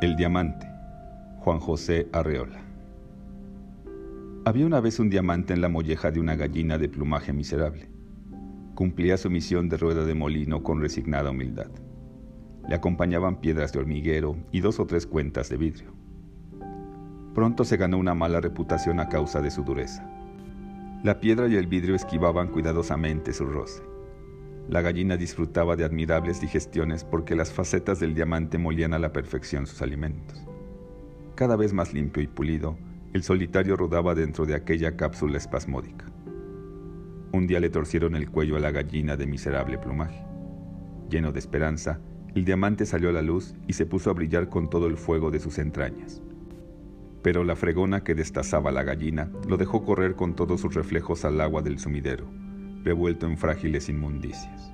El diamante, Juan José Arreola. Había una vez un diamante en la molleja de una gallina de plumaje miserable. Cumplía su misión de rueda de molino con resignada humildad. Le acompañaban piedras de hormiguero y dos o tres cuentas de vidrio. Pronto se ganó una mala reputación a causa de su dureza. La piedra y el vidrio esquivaban cuidadosamente su roce. La gallina disfrutaba de admirables digestiones porque las facetas del diamante molían a la perfección sus alimentos. Cada vez más limpio y pulido, el solitario rodaba dentro de aquella cápsula espasmódica. Un día le torcieron el cuello a la gallina de miserable plumaje. Lleno de esperanza, el diamante salió a la luz y se puso a brillar con todo el fuego de sus entrañas. Pero la fregona que destazaba la gallina lo dejó correr con todos sus reflejos al agua del sumidero revuelto en frágiles inmundicias.